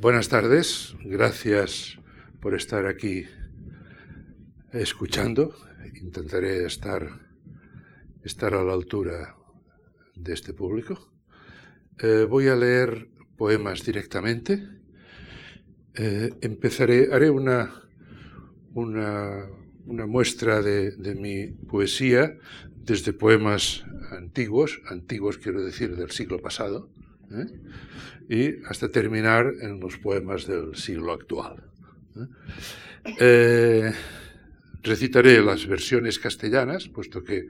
Buenas tardes, gracias por estar aquí escuchando. Intentaré estar, estar a la altura de este público. Eh, voy a leer poemas directamente. Eh, empezaré, haré una, una, una muestra de, de, mi poesía desde poemas antiguos, antiguos quiero decir del siglo pasado, ¿eh? y hasta terminar en los poemas del siglo actual. Eh, recitaré las versiones castellanas, puesto que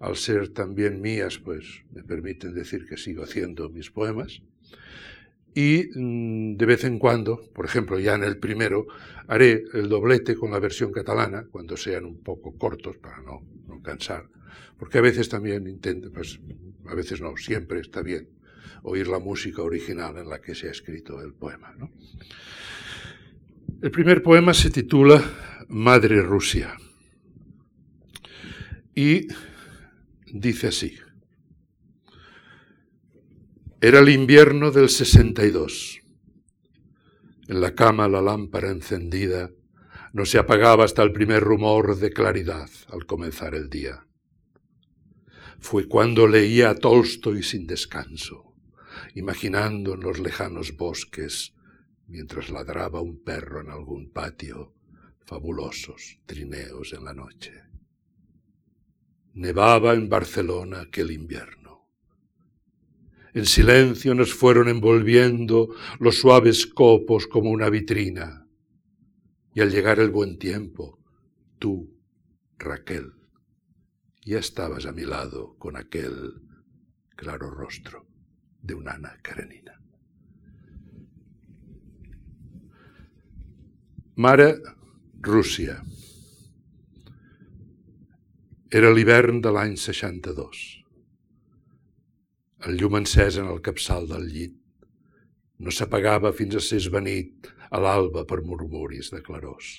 al ser también mías, pues me permiten decir que sigo haciendo mis poemas. Y mm, de vez en cuando, por ejemplo, ya en el primero, haré el doblete con la versión catalana, cuando sean un poco cortos, para no, no cansar. Porque a veces también intento, pues a veces no, siempre está bien oír la música original en la que se ha escrito el poema. El primer poema se titula Madre Rusia y dice así. Era el invierno del 62. En la cama la lámpara encendida no se apagaba hasta el primer rumor de claridad al comenzar el día. Fue cuando leía a Tolstoy sin descanso, imaginando en los lejanos bosques, mientras ladraba un perro en algún patio, fabulosos trineos en la noche. Nevaba en Barcelona aquel invierno. En silencio nos fueron envolviendo los suaves copos como una vitrina. Y al llegar el buen tiempo, tú, Raquel, ya estabas a mi lado con aquel claro rostro de una Ana Karenina. Mare, Rússia. Era l'hivern de l'any 62. El llum encès en el capçal del llit no s'apagava fins a ser esvenit a l'alba per murmuris de clarors.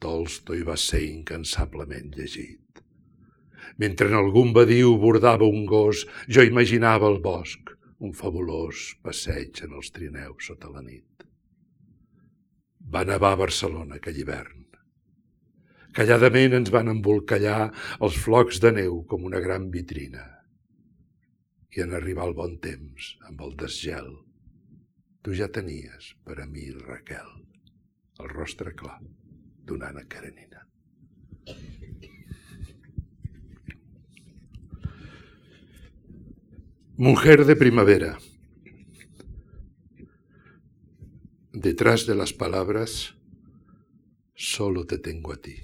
Tolstoi va ser incansablement llegit. Mentre en algun badiu bordava un gos, jo imaginava el bosc, un fabulós passeig en els trineus sota la nit. Va nevar a Barcelona aquell hivern. Calladament ens van embolcallar els flocs de neu com una gran vitrina. I en arribar el bon temps, amb el desgel, tu ja tenies per a mi, Raquel, el rostre clar d'una Anna Karenina. Mujer de primavera. Detrás de las palabras, solo te tengo a ti.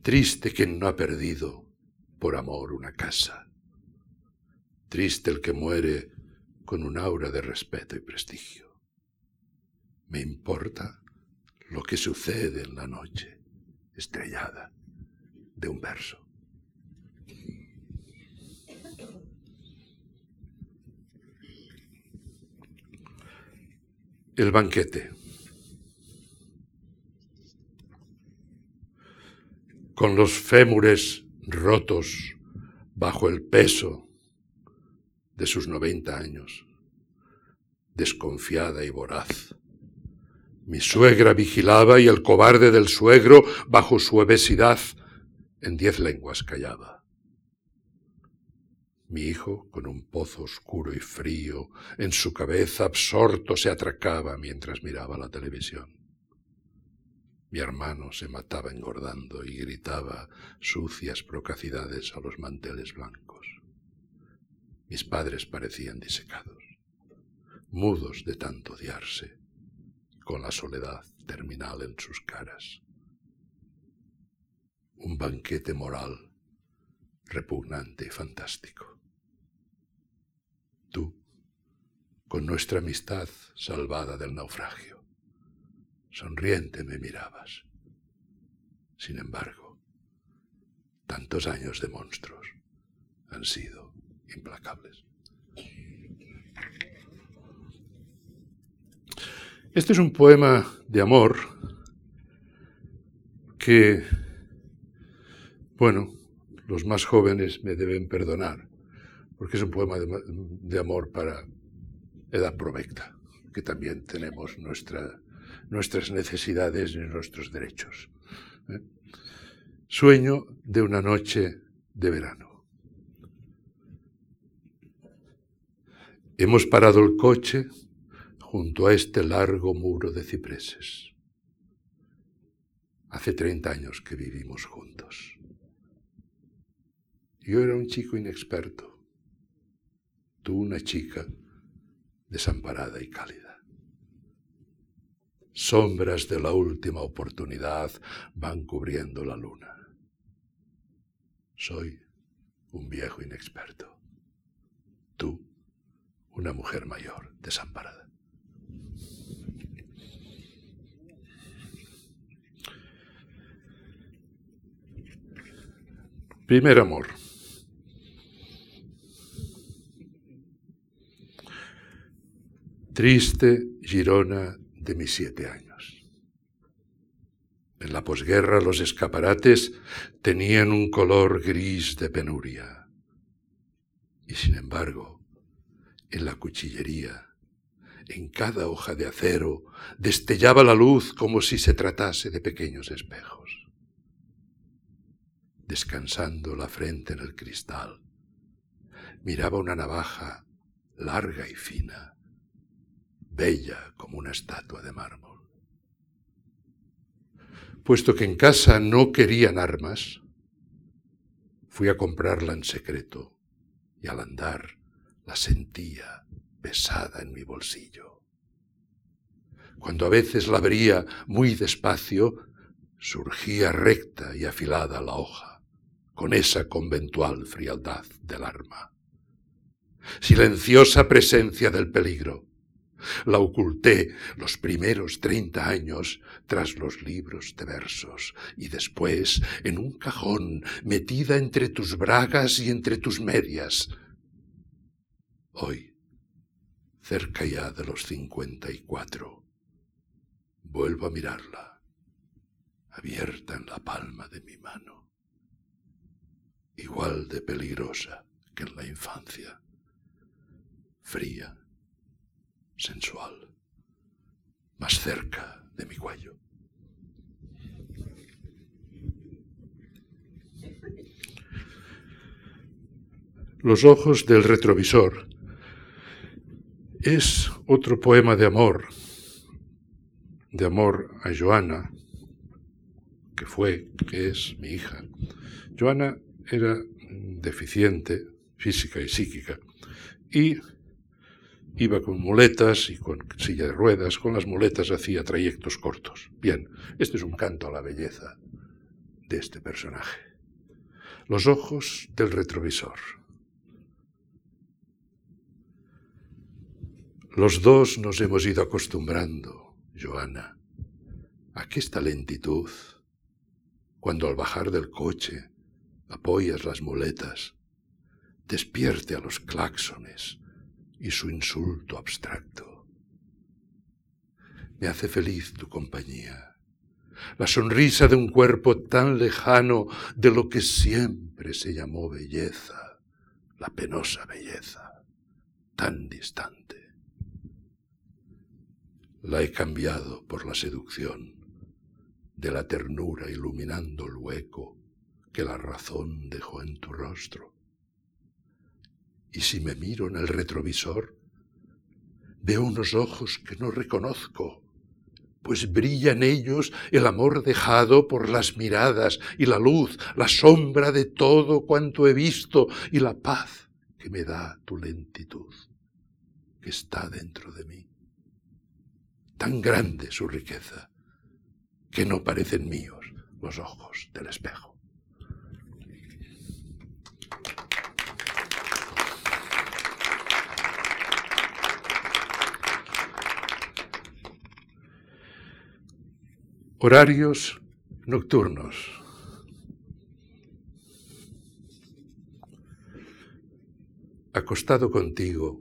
Triste quien no ha perdido por amor una casa. Triste el que muere con un aura de respeto y prestigio. Me importa lo que sucede en la noche estrellada de un verso. El banquete. Con los fémures rotos bajo el peso de sus 90 años, desconfiada y voraz mi suegra vigilaba y el cobarde del suegro, bajo su obesidad, en diez lenguas callaba. Mi hijo, con un pozo oscuro y frío, en su cabeza absorto se atracaba mientras miraba la televisión. Mi hermano se mataba engordando y gritaba sucias procacidades a los manteles blancos. Mis padres parecían disecados, mudos de tanto odiarse con la soledad terminal en sus caras. Un banquete moral repugnante y fantástico. Tú, con nuestra amistad salvada del naufragio, sonriente me mirabas. Sin embargo, tantos años de monstruos han sido implacables. Este es un poema de amor que, bueno, los más jóvenes me deben perdonar, porque es un poema de, amor para edad provecta, que también tenemos nuestra, nuestras necesidades y nuestros derechos. ¿eh? Sueño de una noche de verano. Hemos parado el coche junto a este largo muro de cipreses. Hace 30 años que vivimos juntos. Yo era un chico inexperto, tú una chica desamparada y cálida. Sombras de la última oportunidad van cubriendo la luna. Soy un viejo inexperto. Tú, una mujer mayor, desamparada. Primer amor. Triste Girona de mis siete años. En la posguerra los escaparates tenían un color gris de penuria. Y sin embargo, en la cuchillería, en cada hoja de acero, destellaba la luz como si se tratase de pequeños espejos. Descansando la frente en el cristal, miraba una navaja larga y fina, bella como una estatua de mármol. Puesto que en casa no querían armas, fui a comprarla en secreto y al andar la sentía pesada en mi bolsillo. Cuando a veces la abría muy despacio, surgía recta y afilada la hoja, con esa conventual frialdad del arma. Silenciosa presencia del peligro, la oculté los primeros treinta años tras los libros de versos y después en un cajón metida entre tus bragas y entre tus medias. Hoy, cerca ya de los cincuenta y cuatro, vuelvo a mirarla, abierta en la palma de mi mano, igual de peligrosa que en la infancia, fría sensual, más cerca de mi cuello. Los ojos del retrovisor es otro poema de amor, de amor a Joana, que fue, que es mi hija. Joana era deficiente física y psíquica y Iba con muletas y con silla de ruedas. Con las muletas hacía trayectos cortos. Bien, este es un canto a la belleza de este personaje. Los ojos del retrovisor. Los dos nos hemos ido acostumbrando, Joana, a que esta lentitud, cuando al bajar del coche apoyas las muletas, despierte a los claxones y su insulto abstracto. Me hace feliz tu compañía, la sonrisa de un cuerpo tan lejano de lo que siempre se llamó belleza, la penosa belleza, tan distante. La he cambiado por la seducción de la ternura iluminando el hueco que la razón dejó en tu rostro. Y si me miro en el retrovisor, veo unos ojos que no reconozco, pues brilla en ellos el amor dejado por las miradas y la luz, la sombra de todo cuanto he visto y la paz que me da tu lentitud, que está dentro de mí. Tan grande su riqueza, que no parecen míos los ojos del espejo. Horarios nocturnos. Acostado contigo,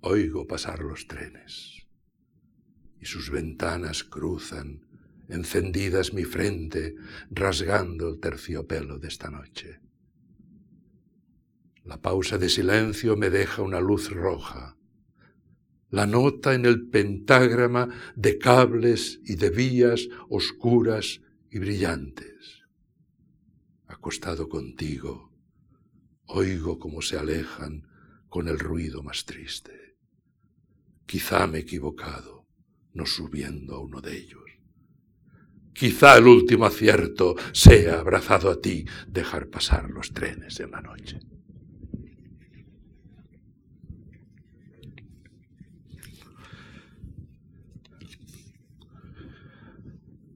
oigo pasar los trenes y sus ventanas cruzan, encendidas mi frente, rasgando el terciopelo de esta noche. La pausa de silencio me deja una luz roja, la nota en el pentágrama de cables y de vías oscuras y brillantes. Acostado contigo, oigo cómo se alejan con el ruido más triste. Quizá me he equivocado, no subiendo a uno de ellos. Quizá el último acierto sea abrazado a ti dejar pasar los trenes en la noche.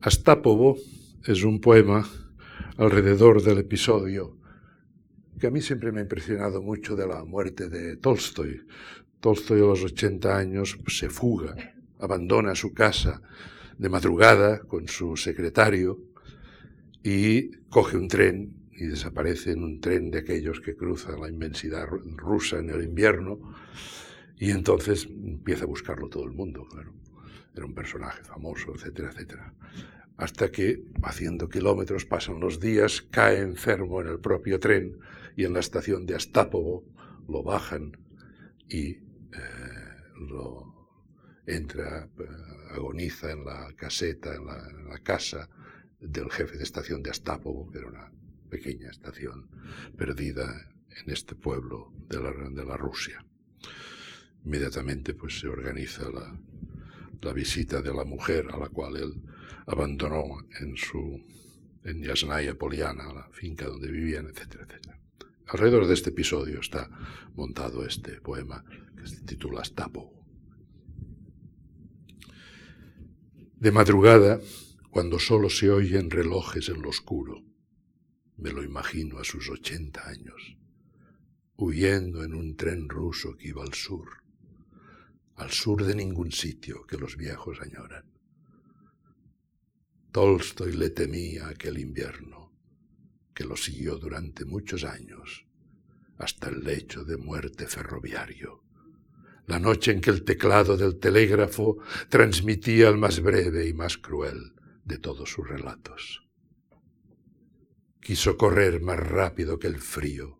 Astápovo es un poema alrededor del episodio que a mí siempre me ha impresionado mucho de la muerte de Tolstoy. Tolstoy a los 80 años se fuga, abandona su casa de madrugada con su secretario y coge un tren y desaparece en un tren de aquellos que cruzan la inmensidad rusa en el invierno y entonces empieza a buscarlo todo el mundo, claro era un personaje famoso, etcétera, etcétera. Hasta que, haciendo kilómetros, pasan los días, cae enfermo en el propio tren y en la estación de Astápovo lo bajan y eh, lo entra, eh, agoniza en la caseta, en la, casa del jefe de estación de Astápovo, que era una pequeña estación perdida en este pueblo de la, de la Rusia. Inmediatamente pues se organiza la, la visita de la mujer a la cual él abandonó en su en Yasnaya Poliana, la finca donde vivían, etcétera, etcétera. Alrededor de este episodio está montado este poema que se titula Stapo. De madrugada, cuando solo se oyen relojes en lo oscuro, me lo imagino a sus ochenta años, huyendo en un tren ruso que iba al sur, al sur de ningún sitio que los viejos añoran. Tolstoy le temía aquel invierno, que lo siguió durante muchos años, hasta el lecho de muerte ferroviario, la noche en que el teclado del telégrafo transmitía el más breve y más cruel de todos sus relatos. Quiso correr más rápido que el frío,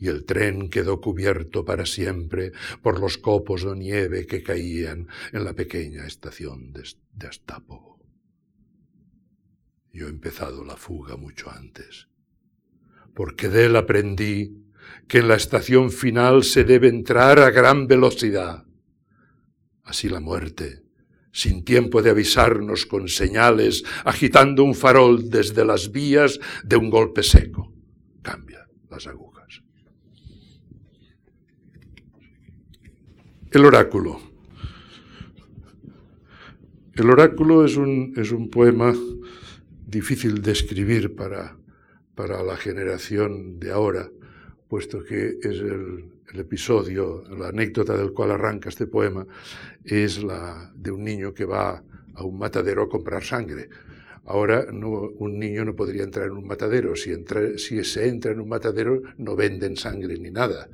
y el tren quedó cubierto para siempre por los copos de nieve que caían en la pequeña estación de, Astápovo. Yo he empezado la fuga mucho antes, porque de él aprendí que en la estación final se debe entrar a gran velocidad. Así la muerte, sin tiempo de avisarnos con señales, agitando un farol desde las vías de un golpe seco, cambia las agujas. El oráculo. El oráculo es un, es un poema difícil de escribir para, para, la generación de ahora, puesto que es el, el, episodio, la anécdota del cual arranca este poema, es la de un niño que va a un matadero a comprar sangre. Ahora un niño no podría entrar en un matadero. Si, si, se entra en un matadero no venden sangre ni nada.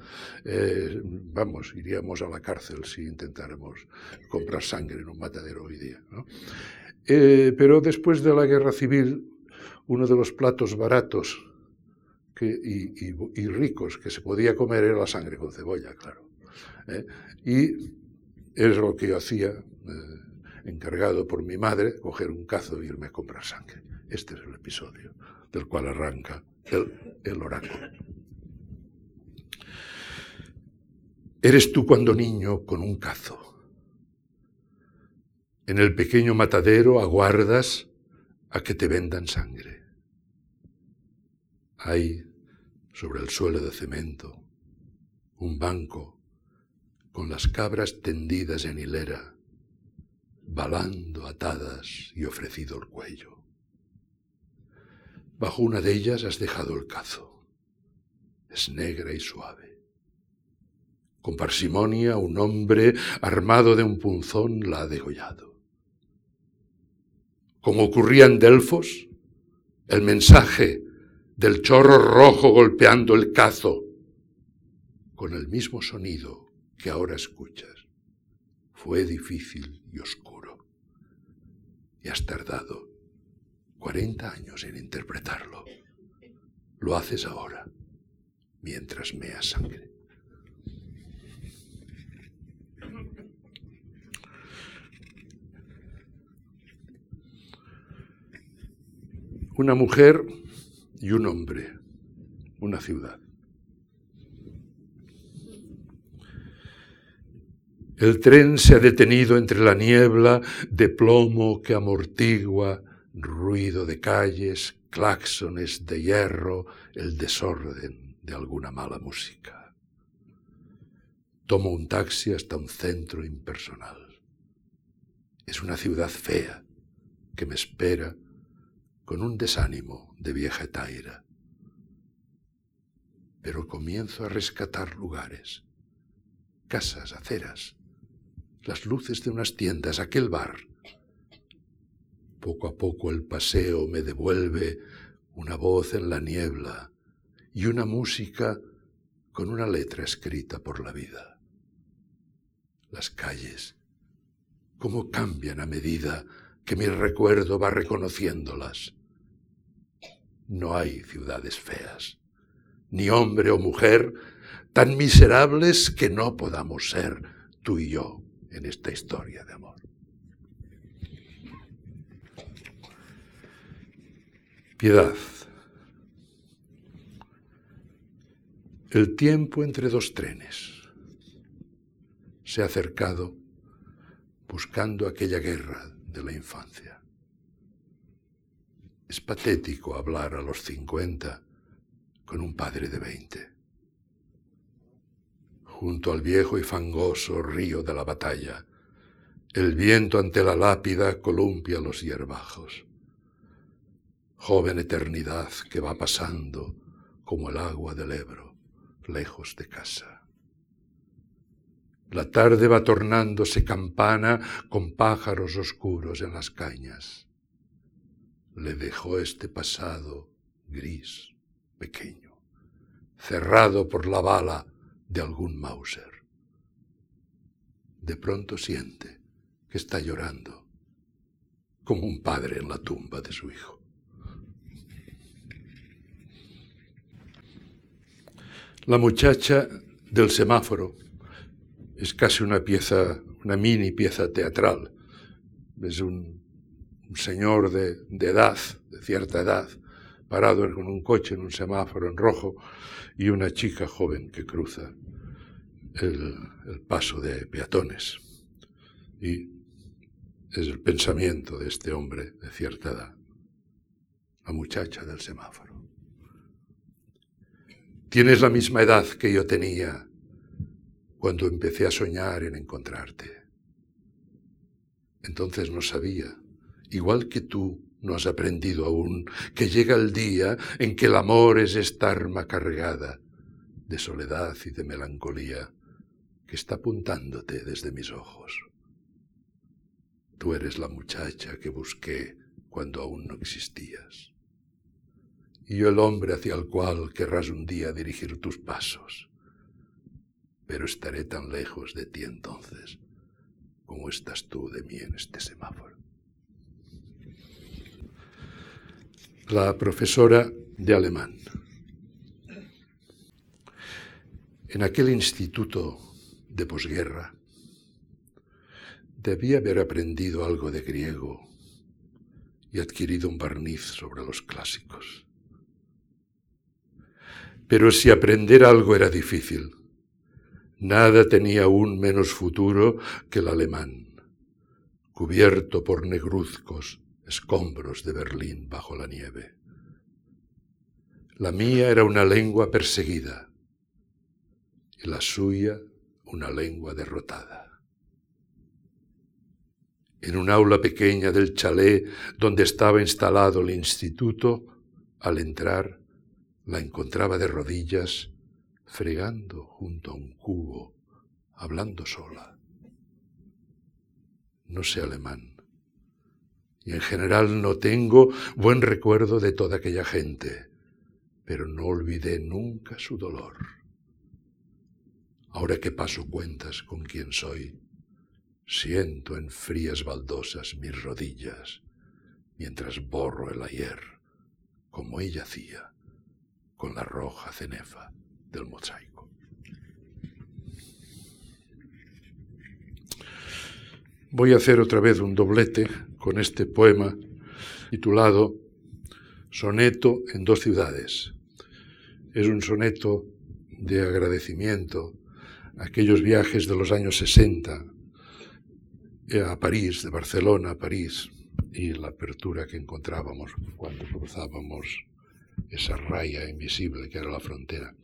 Eh, vamos, iríamos a la cárcel si intentáramos comprar sangre en un matadero hoy día. Eh, pero después de la guerra civil, uno de los platos baratos y, ricos que se podía comer era la sangre con cebolla, claro. ¿eh? Y es lo que hacía encargado por mi madre, coger un cazo e irme a comprar sangre. Este es el episodio del cual arranca el, el oráculo. Eres tú cuando niño con un cazo. En el pequeño matadero aguardas a que te vendan sangre. Hay sobre el suelo de cemento un banco con las cabras tendidas en hilera balando atadas y ofrecido el cuello. Bajo una de ellas has dejado el cazo. Es negra y suave. Con parsimonia un hombre armado de un punzón la ha degollado. Como ocurría en Delfos, el mensaje del chorro rojo golpeando el cazo, con el mismo sonido que ahora escuchas, fue difícil y oscuro tardado 40 años en interpretarlo. Lo haces ahora, mientras meas sangre. Una mujer y un hombre, una ciudad. El tren se ha detenido entre la niebla de plomo que amortigua, ruido de calles, claxones de hierro, el desorden de alguna mala música. Tomo un taxi hasta un centro impersonal. Es una ciudad fea que me espera con un desánimo de vieja taira. Pero comienzo a rescatar lugares, casas, aceras, las luces de unas tiendas, aquel bar. Poco a poco el paseo me devuelve una voz en la niebla y una música con una letra escrita por la vida. Las calles, cómo cambian a medida que mi recuerdo va reconociéndolas. No hay ciudades feas, ni hombre o mujer tan miserables que no podamos ser tú y yo en esta historia de amor. Piedad. El tiempo entre dos trenes se ha acercado buscando aquella guerra de la infancia. Es patético hablar a los 50 con un padre de 20. Junto al viejo y fangoso río de la batalla, el viento ante la lápida columpia los hierbajos. Joven eternidad que va pasando como el agua del Ebro, lejos de casa. La tarde va tornándose campana con pájaros oscuros en las cañas. Le dejó este pasado gris, pequeño, cerrado por la bala de algún Mauser. De pronto siente que está llorando, como un padre en la tumba de su hijo. La muchacha del semáforo es casi una pieza, una mini pieza teatral. Es un, señor de, edad, de cierta edad, parado con un coche en un semáforo en rojo y una chica joven que cruza el, el paso de peatones. Y es el pensamiento de este hombre de cierta edad, la muchacha del semáforo. Tienes la misma edad que yo tenía cuando empecé a soñar en encontrarte. Entonces no sabía, igual que tú no has aprendido aún, que llega el día en que el amor es esta arma cargada de soledad y de melancolía que está apuntándote desde mis ojos. Tú eres la muchacha que busqué cuando aún no existías. Y yo el hombre hacia el cual querrás un día dirigir tus pasos pero estaré tan lejos de ti entonces como estás tú de mí en este semáforo. La profesora de alemán. En aquel instituto de posguerra debía haber aprendido algo de griego y adquirido un barniz sobre los clásicos. Pero si aprender algo era difícil, Nada tenía aún menos futuro que el alemán, cubierto por negruzcos escombros de Berlín bajo la nieve. La mía era una lengua perseguida y la suya una lengua derrotada. En un aula pequeña del chalet donde estaba instalado el instituto, al entrar, la encontraba de rodillas fregando junto a un cubo, hablando sola. No sé alemán. Y en general no tengo buen recuerdo de toda aquella gente, pero no olvidé nunca su dolor. Ahora que paso cuentas con quien soy, siento en frías baldosas mis rodillas, mientras borro el ayer, como ella hacía, con la roja cenefa del mosaico. Voy a hacer otra vez un doblete con este poema titulado Soneto en dos ciudades. Es un soneto de agradecimiento a aquellos viajes de los años 60 eh, a París, de Barcelona a París, y la apertura que encontrábamos cuando cruzábamos esa raya invisible que era la frontera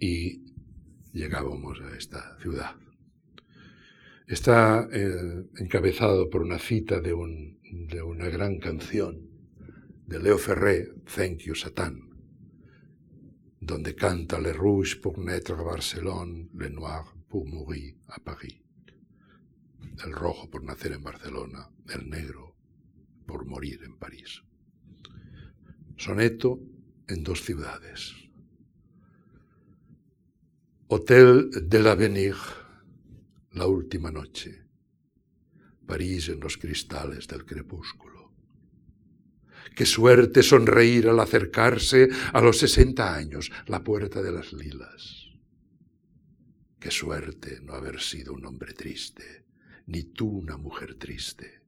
y llegábamos a esta ciudad. Está eh, encabezado por una cita de, un, de una gran canción de Leo Ferré, Thank You Satan, donde canta Le Rouge pour naître à Barcelone, Le Noir pour mourir à Paris. El rojo por nacer en Barcelona, el negro por morir en París. Soneto en dos ciudades. Hotel de l'Avenir, la última noche. París en los cristales del crepúsculo. Qué suerte sonreír al acercarse a los sesenta años, la puerta de las lilas. Qué suerte no haber sido un hombre triste, ni tú una mujer triste.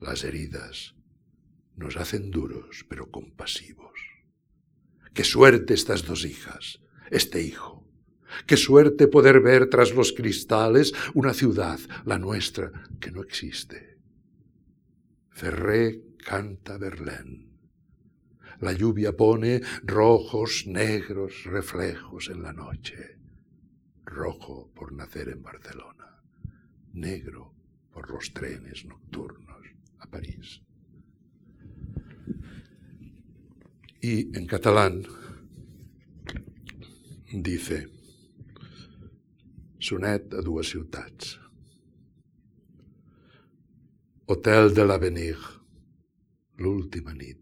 Las heridas nos hacen duros, pero compasivos. Qué suerte estas dos hijas, este hijo. Qué suerte poder ver tras los cristales una ciudad, la nuestra, que no existe. Ferré canta Berlín. La lluvia pone rojos, negros reflejos en la noche. Rojo por nacer en Barcelona, negro por los trenes nocturnos a París. Y en catalán dice, sonet a dues ciutats. Hotel de l'Avenir, l'última nit.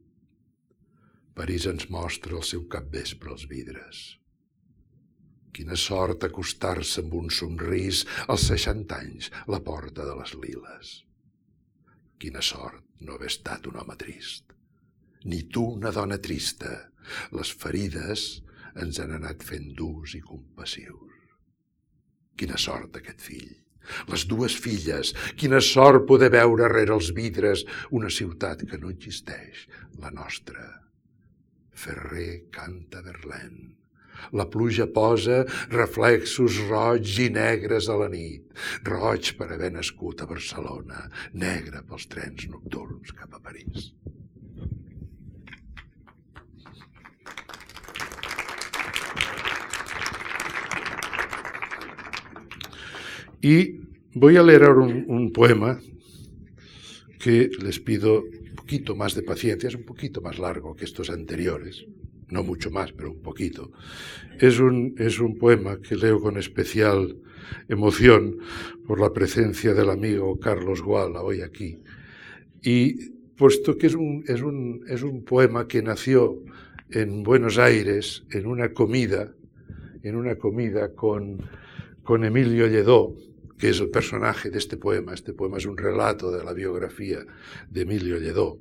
París ens mostra el seu capvespre als vidres. Quina sort acostar-se amb un somrís als 60 anys la porta de les liles. Quina sort no haver estat un home trist ni tu una dona trista. Les ferides ens han anat fent durs i compassius. Quina sort aquest fill. Les dues filles, quina sort poder veure rere els vidres una ciutat que no existeix, la nostra. Ferrer canta Berlín. La pluja posa reflexos roig i negres a la nit. Roig per haver nascut a Barcelona, negre pels trens nocturns cap a París. Y voy a leer ahora un, poema que les pido un poquito más de paciencia, es un poquito más largo que estos anteriores, no mucho más, pero un poquito. Es un, es un poema que leo con especial emoción por la presencia del amigo Carlos Guala hoy aquí. Y puesto que es un, es un, es un poema que nació en Buenos Aires en una comida, en una comida con, con Emilio Lledó, que es el personaje de este poema. Este poema es un relato de la biografía de Emilio Lledó.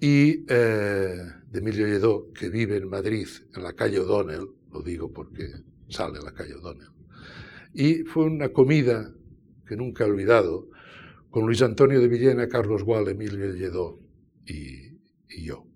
Y eh, Emilio Lledó, que vive en Madrid, en la calle O'Donnell, lo digo porque sale la calle O'Donnell. Y fue una comida que nunca he olvidado, con Luis Antonio de Villena, Carlos Gual, Emilio Lledó y, y yo.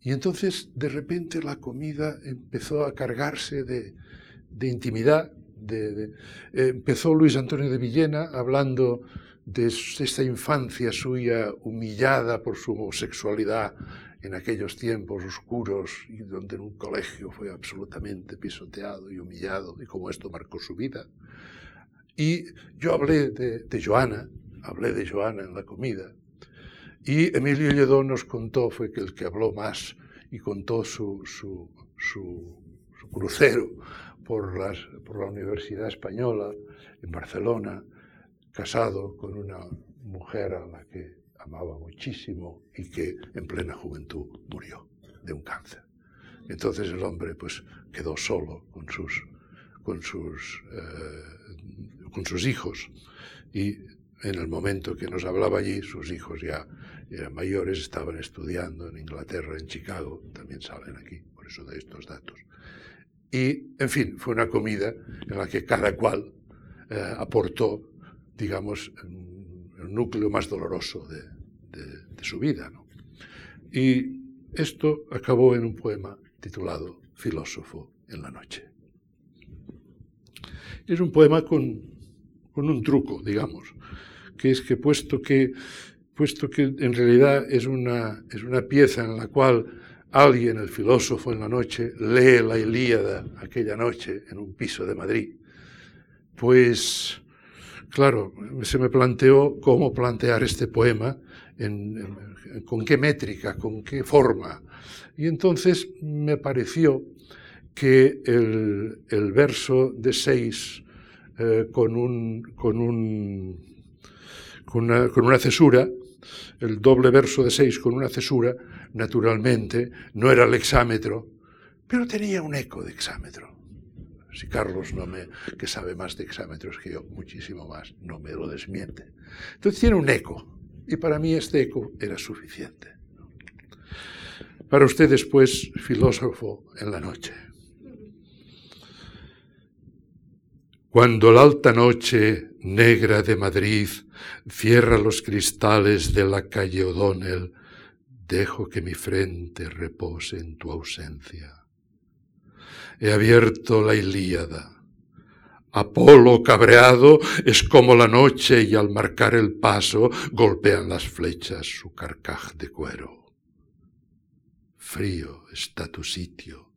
Y entonces, de repente, la comida empezó a cargarse de intimidad eh, empezó Luis Antonio de Villena hablando de esta infancia suya humillada por su homosexualidad en aquellos tiempos oscuros y donde en un colegio fue absolutamente pisoteado y humillado y cómo esto marcó su vida. Y yo hablé de, Joana, hablé de Joana en la comida y Emilio Lledó nos contó, fue el que habló más y contó su, su, su, su crucero por, las, por la Universidad Española en Barcelona, casado con una mujer a la que amaba muchísimo y que en plena juventud murió de un cáncer. Entonces el hombre pues quedó solo con sus, con sus, eh, con sus hijos y en el momento que nos hablaba allí, sus hijos ya eran mayores, estaban estudiando en Inglaterra, en Chicago, también salen aquí, por eso de estos datos. Y, en fin, fue una comida en la que cada cual eh, aportó, digamos, el núcleo más doloroso de, su vida. Y esto acabó en un poema titulado Filósofo en la noche. Es un poema con, con un truco, digamos, que es que puesto que, puesto que en realidad es una, es una pieza en la cual alguien, el filósofo en la noche, lee la Ilíada aquella noche en un piso de Madrid, pues claro, se me planteó cómo plantear este poema, con qué métrica, con qué forma. Y entonces me pareció que el, verso de seis eh, con, un, con, un, con, una, con una cesura, el doble verso de seis con una cesura, naturalmente, no era el hexámetro, pero tenía un eco de hexámetro. Si Carlos, no me, que sabe más de hexámetros que yo, muchísimo más, no me lo desmiente. Entonces tiene un eco, y para mí este eco era suficiente. Para usted después, filósofo en la noche. Cuando la alta noche negra de Madrid cierra los cristales de la calle O'Donnell, dejo que mi frente repose en tu ausencia. He abierto la Ilíada. Apolo cabreado es como la noche y al marcar el paso golpean las flechas su carcaj de cuero. Frío está tu sitio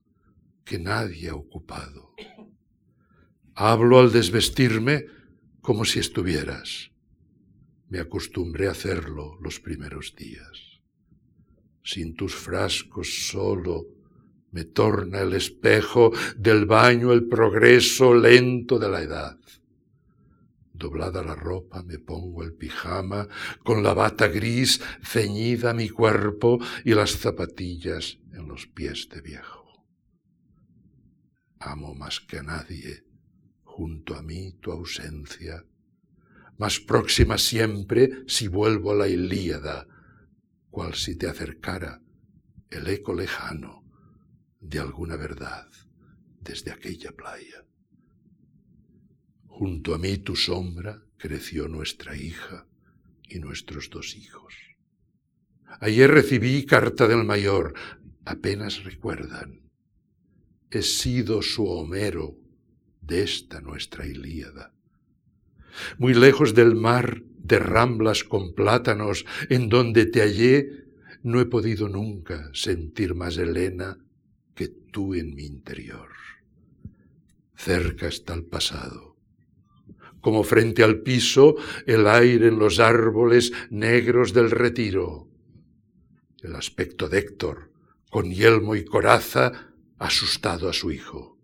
que nadie ha ocupado. Hablo al desvestirme como si estuvieras. Me acostumbré a hacerlo los primeros días. Sin tus frascos solo me torna el espejo del baño el progreso lento de la edad. Doblada la ropa me pongo el pijama, con la bata gris ceñida mi cuerpo y las zapatillas en los pies de viejo. Amo más que a nadie junto a mí tu ausencia, más próxima siempre si vuelvo a la Ilíada, cual si te acercara el eco lejano de alguna verdad desde aquella playa. Junto a mí tu sombra creció nuestra hija y nuestros dos hijos. Ayer recibí carta del mayor, apenas recuerdan. He sido su Homero de esta nuestra Ilíada. Muy lejos del mar de ramblas con plátanos, en donde te hallé, no he podido nunca sentir más Helena que tú en mi interior. Cerca está el pasado. Como frente al piso, el aire en los árboles negros del retiro. El aspecto de Héctor, con yelmo y coraza, asustado a su hijo.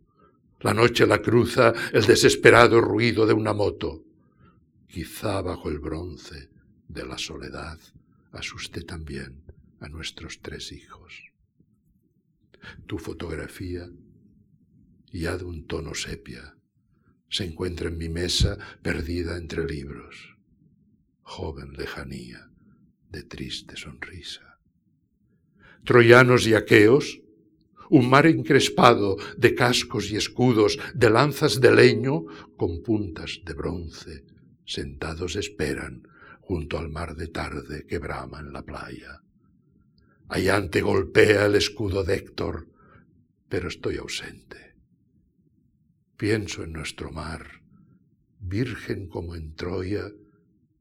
La noche la cruza el desesperado ruido de una moto. Quizá bajo el bronce de la soledad asuste también a nuestros tres hijos. Tu fotografía, ya de un tono sepia, se encuentra en mi mesa perdida entre libros. Joven lejanía de triste sonrisa. Troyanos y aqueos un mar encrespado de cascos y escudos, de lanzas de leño con puntas de bronce, sentados esperan junto al mar de tarde que brama en la playa. Allante golpea el escudo de Héctor, pero estoy ausente. Pienso en nuestro mar, virgen como en Troya,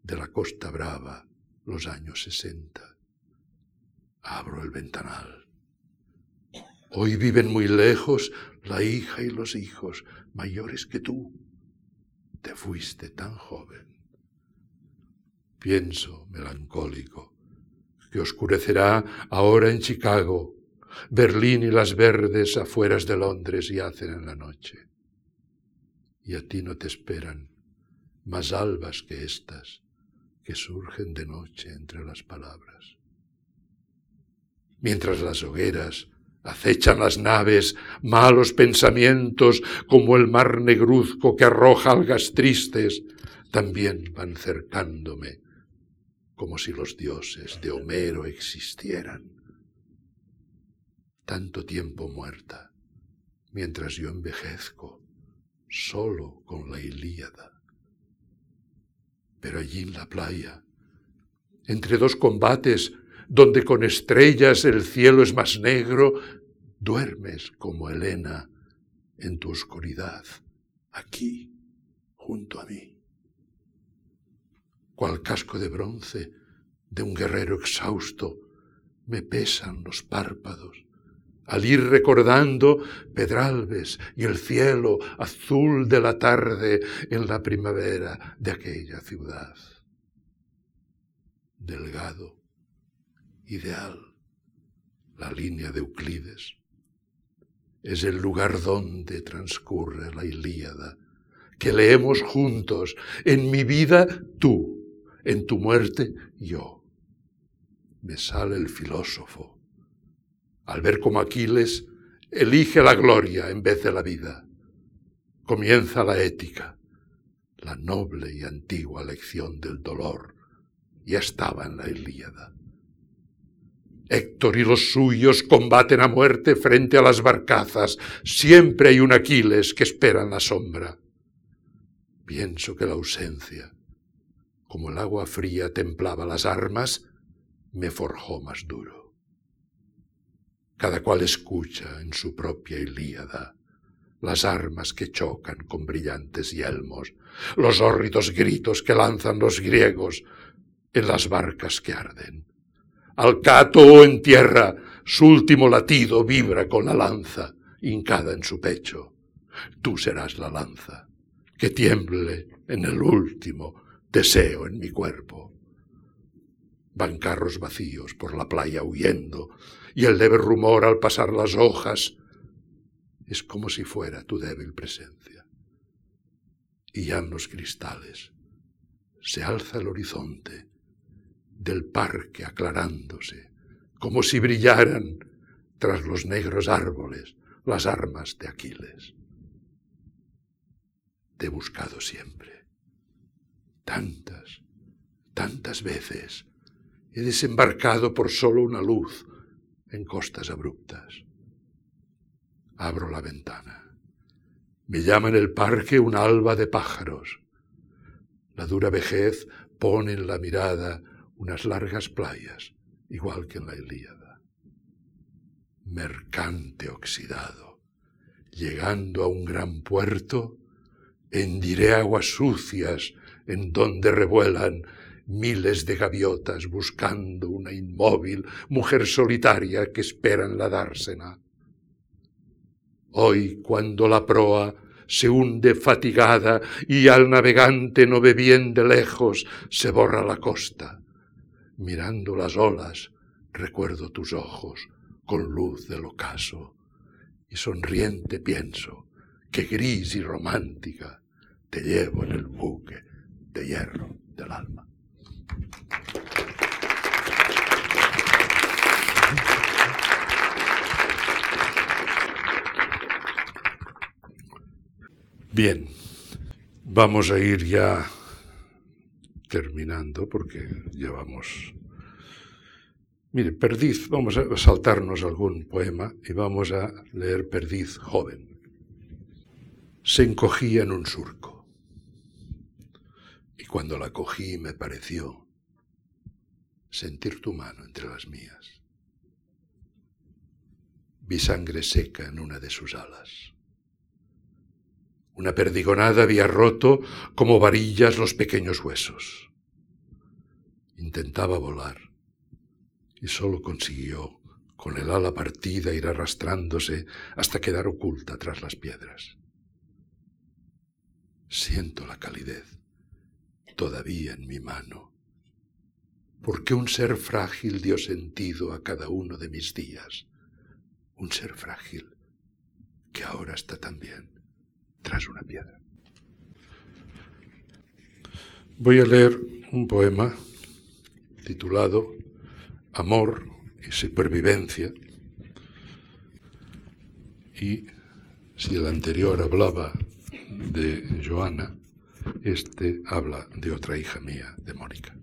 de la Costa Brava, los años sesenta. Abro el ventanal. Hoy viven muy lejos la hija y los hijos, mayores que tú. Te fuiste tan joven. Pienso, melancólico, que oscurecerá ahora en Chicago, Berlín y las verdes afueras de Londres yacen en la noche. Y a ti no te esperan más albas que estas que surgen de noche entre las palabras. Mientras las hogueras Acechan las naves malos pensamientos como el mar negruzco que arroja algas tristes, también van cercándome como si los dioses de Homero existieran. Tanto tiempo muerta, mientras yo envejezco, solo con la Ilíada. Pero allí en la playa, entre dos combates, donde con estrellas el cielo es más negro, duermes como Helena en tu oscuridad, aquí, junto a mí. Cual casco de bronce de un guerrero exhausto, me pesan los párpados al ir recordando Pedralbes y el cielo azul de la tarde en la primavera de aquella ciudad. Delgado, ideal, la línea de Euclides, es el lugar donde transcurre la Ilíada, que leemos juntos, en mi vida tú, en tu muerte yo. Me sale el filósofo al ver cómo Aquiles elige la gloria en vez de la vida. Comienza la ética, la noble y antigua lección del dolor. Ya estaba en la Ilíada. Héctor y los suyos combaten a muerte frente a las barcazas. Siempre hay un Aquiles que espera en la sombra. Pienso que la ausencia, como el agua fría templaba las armas, me forjó más duro cada cual escucha en su propia Ilíada las armas que chocan con brillantes yelmos, los hórridos gritos que lanzan los griegos en las barcas que arden. Al cato en tierra, su último latido vibra con la lanza hincada en su pecho. Tú serás la lanza que tiemble en el último deseo en mi cuerpo. Van carros vacíos por la playa huyendo, y el leve rumor al pasar las hojas es como si fuera tu débil presencia. Y ya en los cristales se alza el horizonte del parque aclarándose, como si brillaran tras los negros árboles las armas de Aquiles. Te he buscado siempre, tantas, tantas veces. He desembarcado por solo una luz, en costas abruptas. Abro la ventana. Me llama en el parque un alba de pájaros. La dura vejez pone en la mirada unas largas playas, igual que en la Ilíada. Mercante oxidado, llegando a un gran puerto, hendiré aguas sucias en donde revuelan miles de gaviotas buscando una inmóvil mujer solitaria que espera en la dársena. Hoy, cuando la proa se hunde fatigada y al navegante no ve bien de lejos, se borra la costa. Mirando las olas, recuerdo tus ojos con luz del ocaso, y sonriente pienso que gris y romántica te llevo en el buque de hierro del alma. Bien, vamos a ir ya terminando porque llevamos... Mire, Perdiz, vamos a saltarnos algún poema y vamos a leer Perdiz joven. Se encogía en un surco y cuando la cogí me pareció sentir tu mano entre las mías. Vi sangre seca en una de sus alas. Una perdigonada había roto como varillas los pequeños huesos. Intentaba volar y solo consiguió, con el ala partida, ir arrastrándose hasta quedar oculta tras las piedras. Siento la calidez todavía en mi mano, porque un ser frágil dio sentido a cada uno de mis días, un ser frágil que ahora está también tras una piedra. Voy a leer un poema titulado Amor y Supervivencia. Y si el anterior hablaba de Joana, este habla de otra hija mía, de Mónica.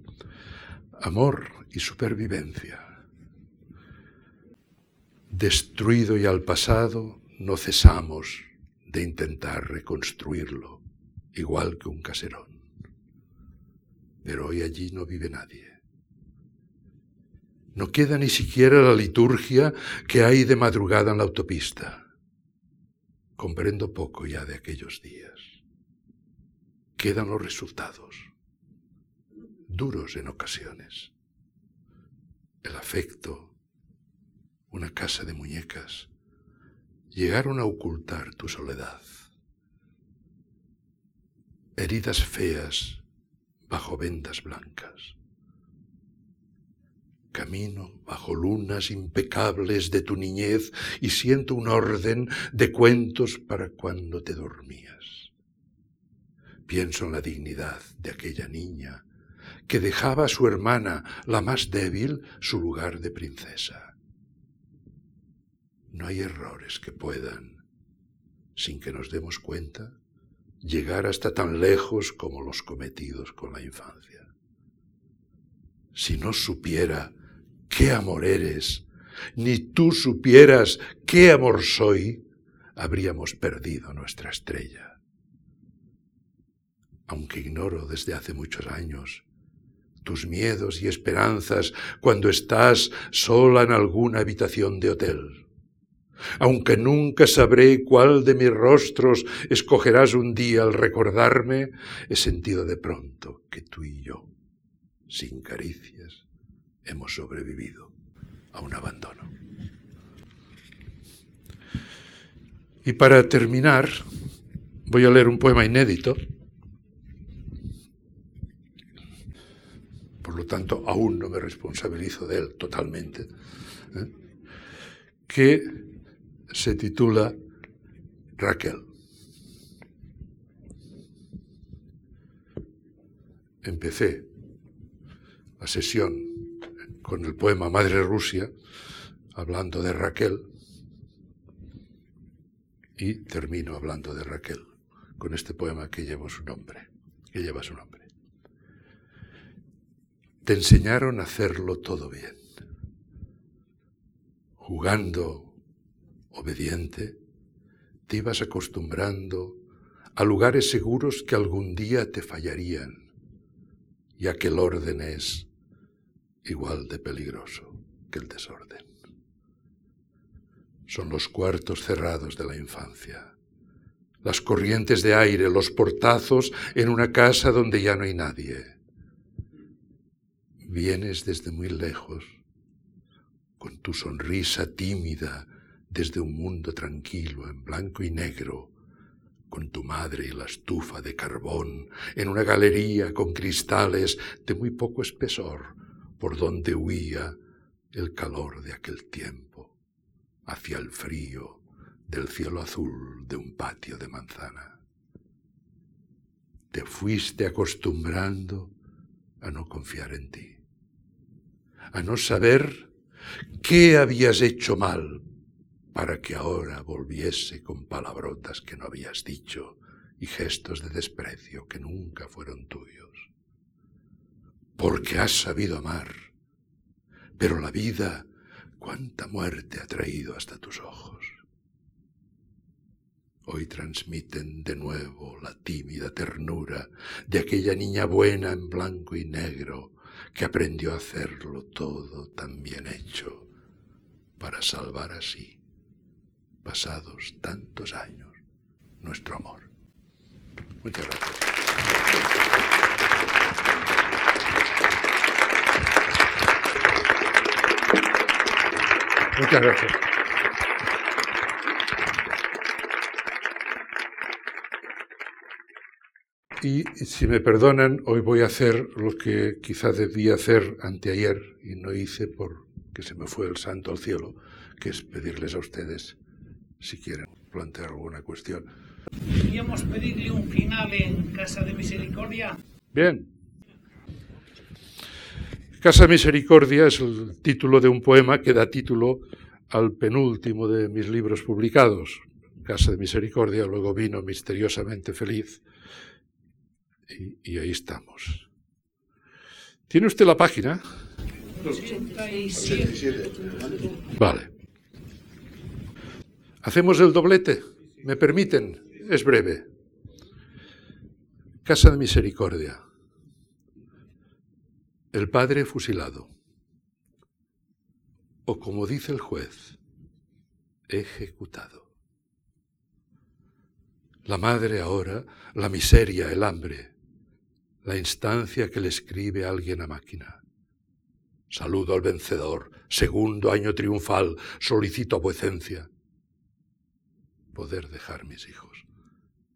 Amor y supervivencia. Destruido y al pasado, no cesamos de intentar reconstruirlo, igual que un caserón. Pero hoy allí no vive nadie. No queda ni siquiera la liturgia que hay de madrugada en la autopista. Comprendo poco ya de aquellos días. Quedan los resultados, duros en ocasiones. El afecto, una casa de muñecas, llegaron a ocultar tu soledad. Heridas feas bajo vendas blancas. Camino bajo lunas impecables de tu niñez y siento un orden de cuentos para cuando te dormías. Pienso en la dignidad de aquella niña que dejaba a su hermana, la más débil, su lugar de princesa. No hay errores que puedan, sin que nos demos cuenta, llegar hasta tan lejos como los cometidos con la infancia. Si no supiera qué amor eres, ni tú supieras qué amor soy, habríamos perdido nuestra estrella. Aunque ignoro desde hace muchos años tus miedos y esperanzas cuando estás sola en alguna habitación de hotel. Aunque nunca sabré cuál de mis rostros escogerás un día al recordarme, he sentido de pronto que tú y yo, sin caricias, hemos sobrevivido a un abandono. Y para terminar, voy a leer un poema inédito. Por lo tanto, aún no me responsabilizo de él totalmente. ¿eh? Que se titula Raquel. Empecé la sesión con el poema Madre Rusia, hablando de Raquel, y termino hablando de Raquel, con este poema que lleva su nombre, que lleva su nombre. Te enseñaron a hacerlo todo bien, jugando obediente, te ibas acostumbrando a lugares seguros que algún día te fallarían, y aquel orden es igual de peligroso que el desorden. Son los cuartos cerrados de la infancia, las corrientes de aire, los portazos en una casa donde ya no hay nadie. Vienes desde muy lejos, con tu sonrisa tímida, desde un mundo tranquilo, en blanco y negro, con tu madre y la estufa de carbón, en una galería con cristales de muy poco espesor, por donde huía el calor de aquel tiempo, hacia el frío del cielo azul de un patio de manzana. Te fuiste acostumbrando a no confiar en ti, a no saber qué habías hecho mal para que ahora volviese con palabrotas que no habías dicho y gestos de desprecio que nunca fueron tuyos. Porque has sabido amar, pero la vida, cuánta muerte ha traído hasta tus ojos. Hoy transmiten de nuevo la tímida ternura de aquella niña buena en blanco y negro que aprendió a hacerlo todo tan bien hecho para salvar así pasados tantos años, nuestro amor. Muchas gracias. Muchas gracias. Y si me perdonan, hoy voy a hacer lo que quizás debía hacer anteayer y no hice porque se me fue el santo al cielo, que es pedirles a ustedes si quieren plantear alguna cuestión. ¿Podríamos pedirle un final en Casa de Misericordia? Bien. Casa de Misericordia es el título de un poema que da título al penúltimo de mis libros publicados. Casa de Misericordia, luego vino Misteriosamente Feliz. Y, y ahí estamos. ¿Tiene usted la página? 87. Vale. Hacemos el doblete. ¿Me permiten? Es breve. Casa de Misericordia. El padre fusilado. o como dice el juez, ejecutado. La madre ahora, la miseria, el hambre, la instancia que le escribe alguien a máquina. Saludo al vencedor, segundo año triunfal, solicito vuecencia. Poder dejar mis hijos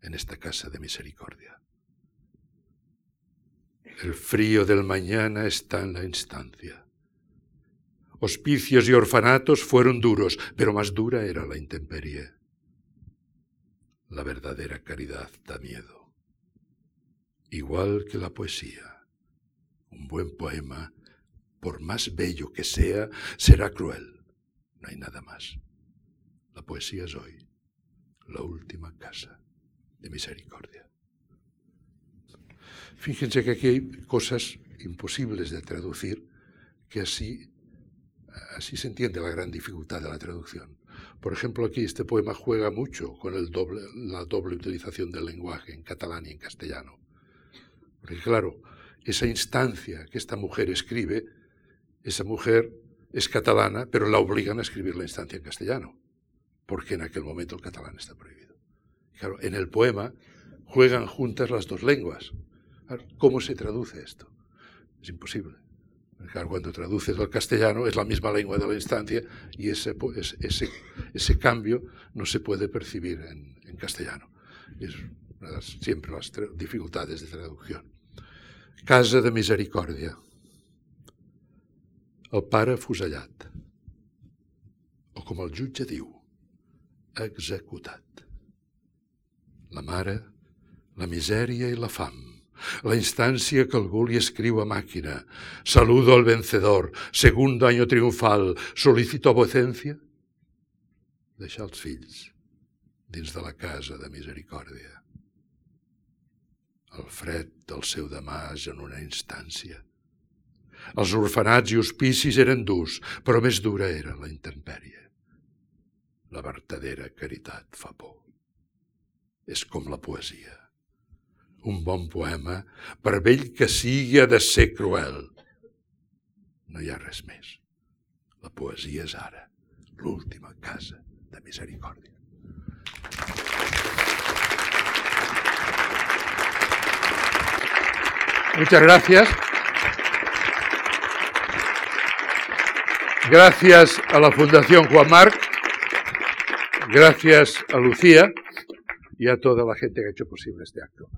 en esta casa de misericordia. El frío del mañana está en la instancia. Hospicios y orfanatos fueron duros, pero más dura era la intemperie. La verdadera caridad da miedo. Igual que la poesía. Un buen poema, por más bello que sea, será cruel. No hay nada más. La poesía es hoy la última casa de misericordia. Fíjense que aquí hay cosas imposibles de traducir, que así, así se entiende la gran dificultad de la traducción. Por ejemplo, aquí este poema juega mucho con el doble, la doble utilización del lenguaje en catalán y en castellano. Porque claro, esa instancia que esta mujer escribe, esa mujer es catalana, pero la obligan a escribir la instancia en castellano, porque en aquel momento el catalán está prohibido. Claro, en el poema juegan juntas las dos lenguas. ¿Cómo se traduce esto? Es imposible. Claro, cuando traduces al castellano es la misma lengua de la instancia y ese, ese, ese cambio no se puede percibir en, en castellano. Es las, siempre las dificultades de traducción. Casa de misericòrdia. El pare fusellat. O com el jutge diu, executat. La mare, la misèria i la fam la instancia que algú li escriu a màquina. Saludo al vencedor, segundo año triunfal, solicito vocencia. Deixar els fills dins de la casa de misericòrdia. El fred del seu demàs en una instància. Els orfenats i hospicis eren durs, però més dura era la intempèrie. La vertadera caritat fa por. És com la poesia un bon poema, per vell que sigui, ha de ser cruel. No hi ha res més. La poesia és ara, l'última casa de misericòrdia. Muchas gracias. Gracias a la Fundación Juan Marc, gracias a Lucía y a toda la gente que ha hecho posible este acto.